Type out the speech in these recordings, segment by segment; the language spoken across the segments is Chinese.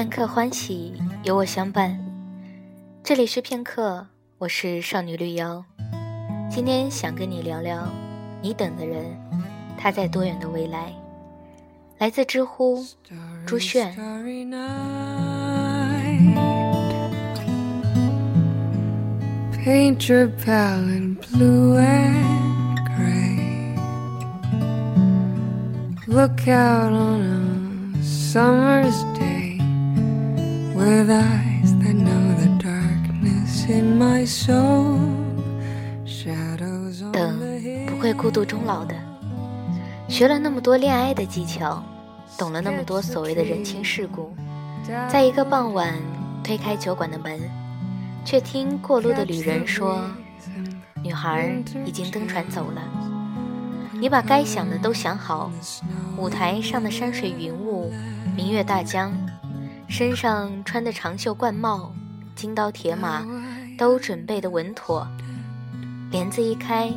片刻欢喜，有我相伴。这里是片刻，我是少女绿妖。今天想跟你聊聊，你等的人，他在多远的未来？来自知乎，朱炫。等不会孤独终老的，学了那么多恋爱的技巧，懂了那么多所谓的人情世故，在一个傍晚推开酒馆的门，却听过路的旅人说，女孩已经登船走了。你把该想的都想好，舞台上的山水云雾，明月大江。身上穿的长袖冠帽，金刀铁马，都准备的稳妥。帘子一开，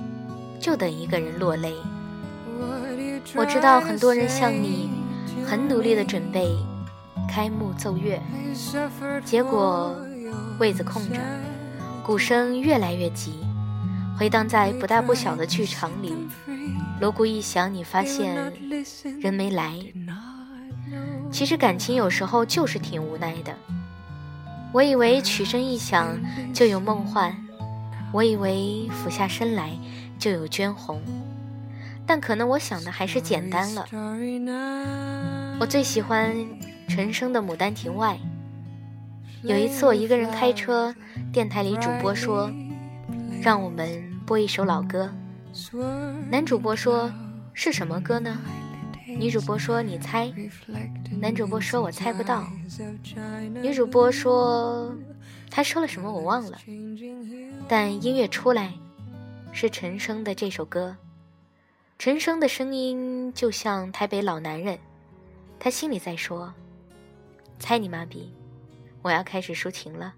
就等一个人落泪。我知道很多人像你，很努力的准备开幕奏乐，结果位子空着，鼓声越来越急，回荡在不大不小的剧场里。锣鼓一响，你发现人没来。其实感情有时候就是挺无奈的。我以为曲声一响就有梦幻，我以为俯下身来就有娟红，但可能我想的还是简单了。我最喜欢陈升的《牡丹亭外》。有一次我一个人开车，电台里主播说：“让我们播一首老歌。”男主播说：“是什么歌呢？”女主播说：“你猜。”男主播说：“我猜不到。”女主播说：“他说了什么我忘了。”但音乐出来，是陈升的这首歌。陈升的声音就像台北老男人，他心里在说：“猜你妈逼，我要开始抒情了。”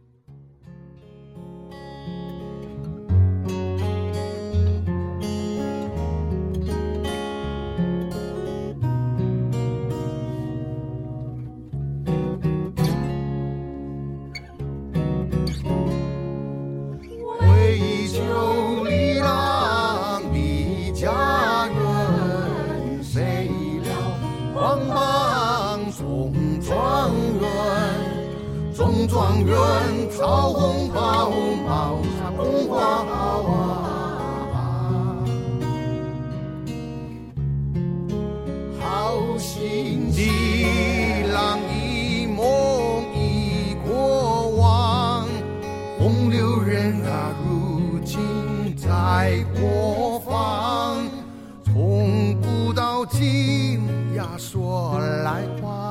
状元草红包帽上红花啊，好心的郎一梦一过往，风流人啊，如今在何方？从古到今呀，说来话。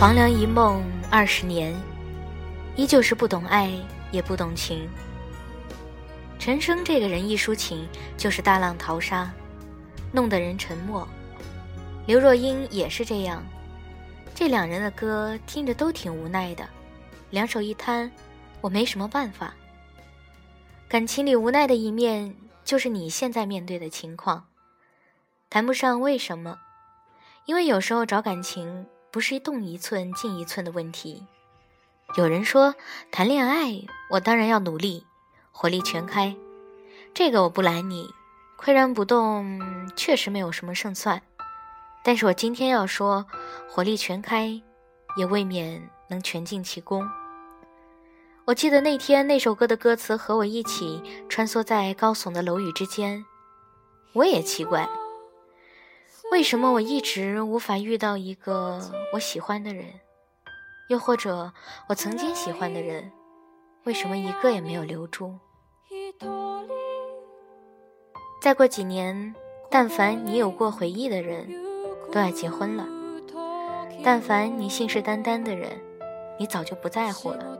黄粱一梦二十年，依旧是不懂爱也不懂情。陈升这个人一抒情就是大浪淘沙，弄得人沉默。刘若英也是这样，这两人的歌听着都挺无奈的，两手一摊，我没什么办法。感情里无奈的一面，就是你现在面对的情况，谈不上为什么，因为有时候找感情。不是动一寸进一寸的问题。有人说谈恋爱，我当然要努力，火力全开。这个我不拦你，岿然不动确实没有什么胜算。但是我今天要说，火力全开，也未免能全尽其功。我记得那天那首歌的歌词和我一起穿梭在高耸的楼宇之间，我也奇怪，为什么我一直无法遇到一个我喜欢的人，又或者我曾经喜欢的人，为什么一个也没有留住？再过几年，但凡你有过回忆的人，都要结婚了；但凡你信誓旦旦的人，你早就不在乎了。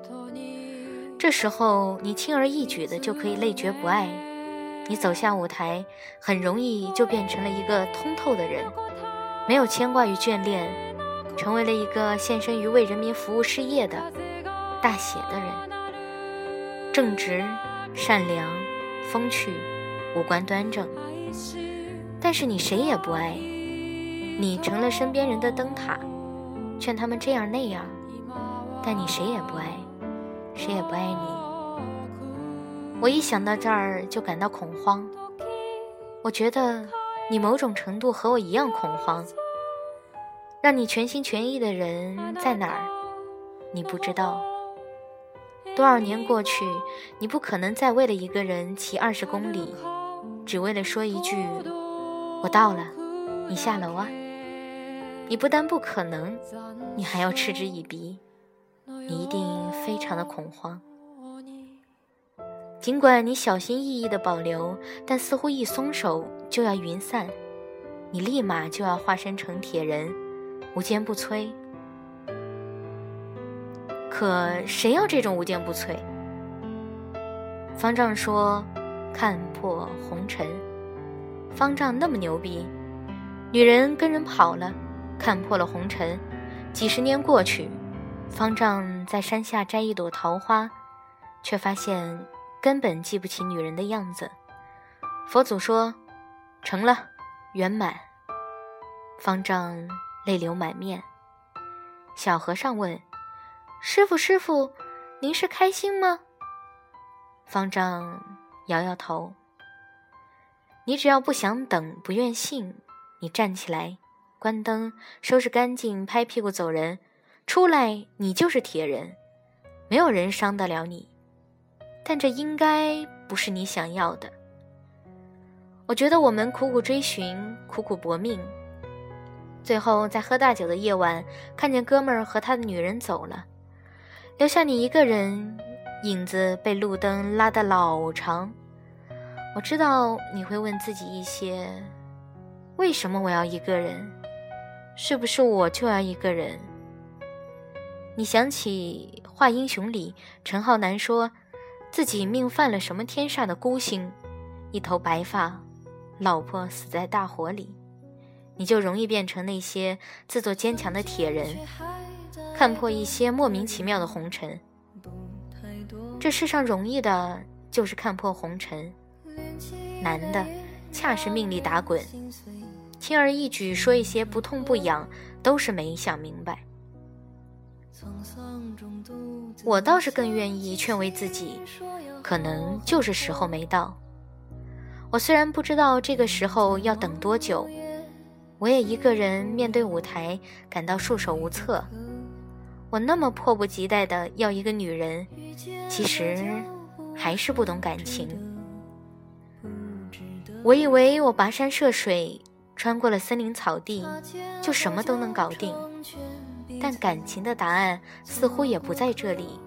这时候，你轻而易举的就可以累觉不爱，你走下舞台，很容易就变成了一个通透的人，没有牵挂与眷恋，成为了一个献身于为人民服务事业的大写的人，正直、善良、风趣，五官端正。但是你谁也不爱，你成了身边人的灯塔，劝他们这样那样，但你谁也不爱。谁也不爱你。我一想到这儿就感到恐慌。我觉得你某种程度和我一样恐慌。让你全心全意的人在哪儿？你不知道。多少年过去，你不可能再为了一个人骑二十公里，只为了说一句“我到了，你下楼啊”。你不但不可能，你还要嗤之以鼻。你一定非常的恐慌，尽管你小心翼翼的保留，但似乎一松手就要云散，你立马就要化身成铁人，无坚不摧。可谁要这种无坚不摧？方丈说：“看破红尘。”方丈那么牛逼，女人跟人跑了，看破了红尘，几十年过去。方丈在山下摘一朵桃花，却发现根本记不起女人的样子。佛祖说：“成了，圆满。”方丈泪流满面。小和尚问：“师傅，师傅，您是开心吗？”方丈摇摇头：“你只要不想等，不愿信，你站起来，关灯，收拾干净，拍屁股走人。”出来，你就是铁人，没有人伤得了你。但这应该不是你想要的。我觉得我们苦苦追寻，苦苦搏命，最后在喝大酒的夜晚，看见哥们儿和他的女人走了，留下你一个人，影子被路灯拉得老长。我知道你会问自己一些：为什么我要一个人？是不是我就要一个人？你想起《画英雄》里陈浩南说，自己命犯了什么天煞的孤星，一头白发，老婆死在大火里，你就容易变成那些自作坚强的铁人，看破一些莫名其妙的红尘。这世上容易的就是看破红尘，难的恰是命里打滚，轻而易举说一些不痛不痒，都是没想明白。我倒是更愿意劝慰自己，可能就是时候没到。我虽然不知道这个时候要等多久，我也一个人面对舞台，感到束手无策。我那么迫不及待的要一个女人，其实还是不懂感情。我以为我跋山涉水，穿过了森林草地，就什么都能搞定。但感情的答案似乎也不在这里。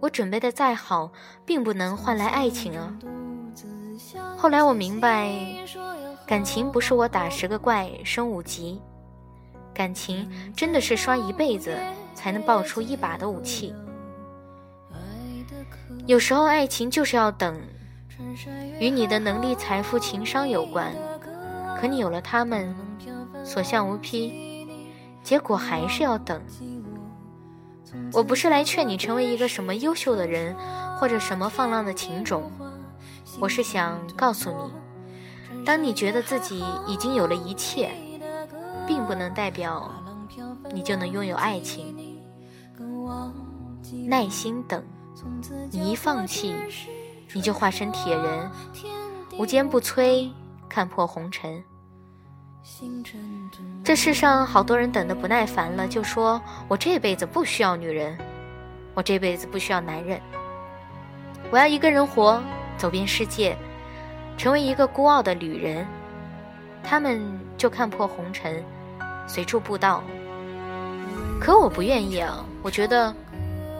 我准备的再好，并不能换来爱情啊。后来我明白，感情不是我打十个怪升五级，感情真的是刷一辈子才能爆出一把的武器。有时候爱情就是要等，与你的能力、财富、情商有关。可你有了他们，所向无披。结果还是要等。我不是来劝你成为一个什么优秀的人，或者什么放浪的情种。我是想告诉你，当你觉得自己已经有了一切，并不能代表你就能拥有爱情。耐心等，你一放弃，你就化身铁人，无坚不摧，看破红尘。这世上好多人等得不耐烦了，就说我这辈子不需要女人，我这辈子不需要男人，我要一个人活，走遍世界，成为一个孤傲的旅人。他们就看破红尘，随处布道。可我不愿意啊！我觉得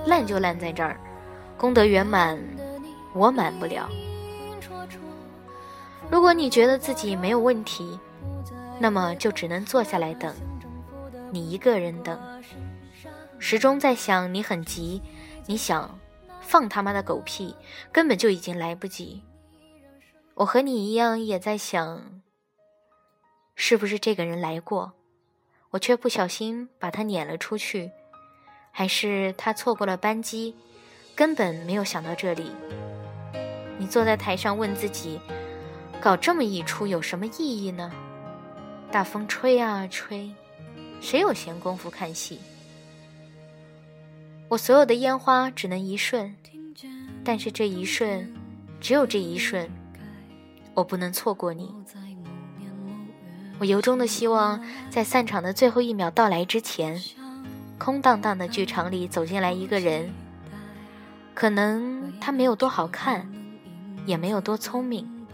烂就烂在这儿，功德圆满，我满不了。如果你觉得自己没有问题，那么就只能坐下来等，你一个人等，始终在想你很急，你想放他妈的狗屁，根本就已经来不及。我和你一样也在想，是不是这个人来过，我却不小心把他撵了出去，还是他错过了班机，根本没有想到这里。你坐在台上问自己，搞这么一出有什么意义呢？大风吹啊吹，谁有闲工夫看戏？我所有的烟花只能一瞬，但是这一瞬，只有这一瞬，我不能错过你。我由衷的希望，在散场的最后一秒到来之前，空荡荡的剧场里走进来一个人。可能他没有多好看，也没有多聪明，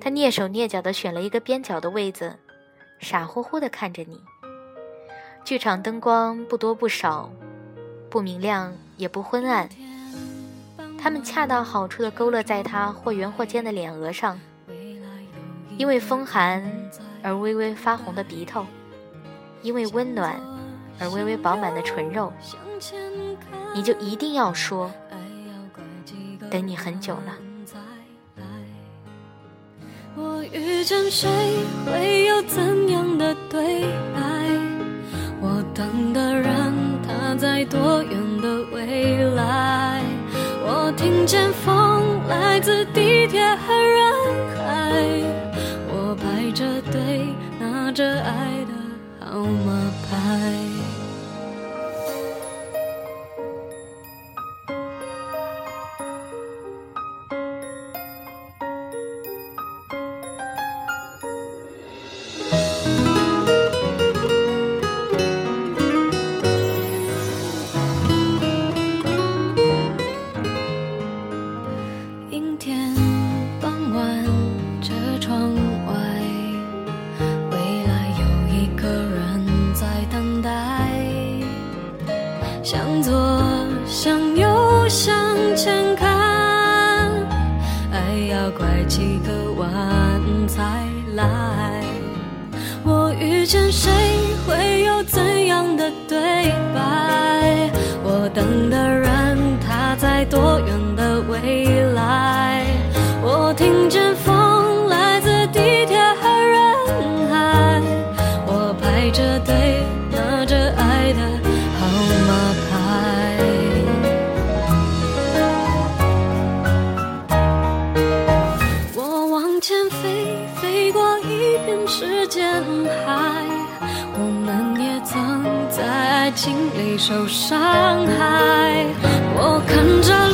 他蹑手蹑脚的选了一个边角的位子。傻乎乎地看着你。剧场灯光不多不少，不明亮也不昏暗，它们恰到好处地勾勒在他或圆或尖的脸额上，因为风寒而微微发红的鼻头，因为温暖而微微饱满的唇肉，你就一定要说，等你很久了。我遇见谁会有怎对白？我等的人他在多远的未来？我听见风来自地铁和人要拐几个弯才来。我遇见谁会有怎样的对白？我等的人他在多远的未来？我听见心里受伤害，我看着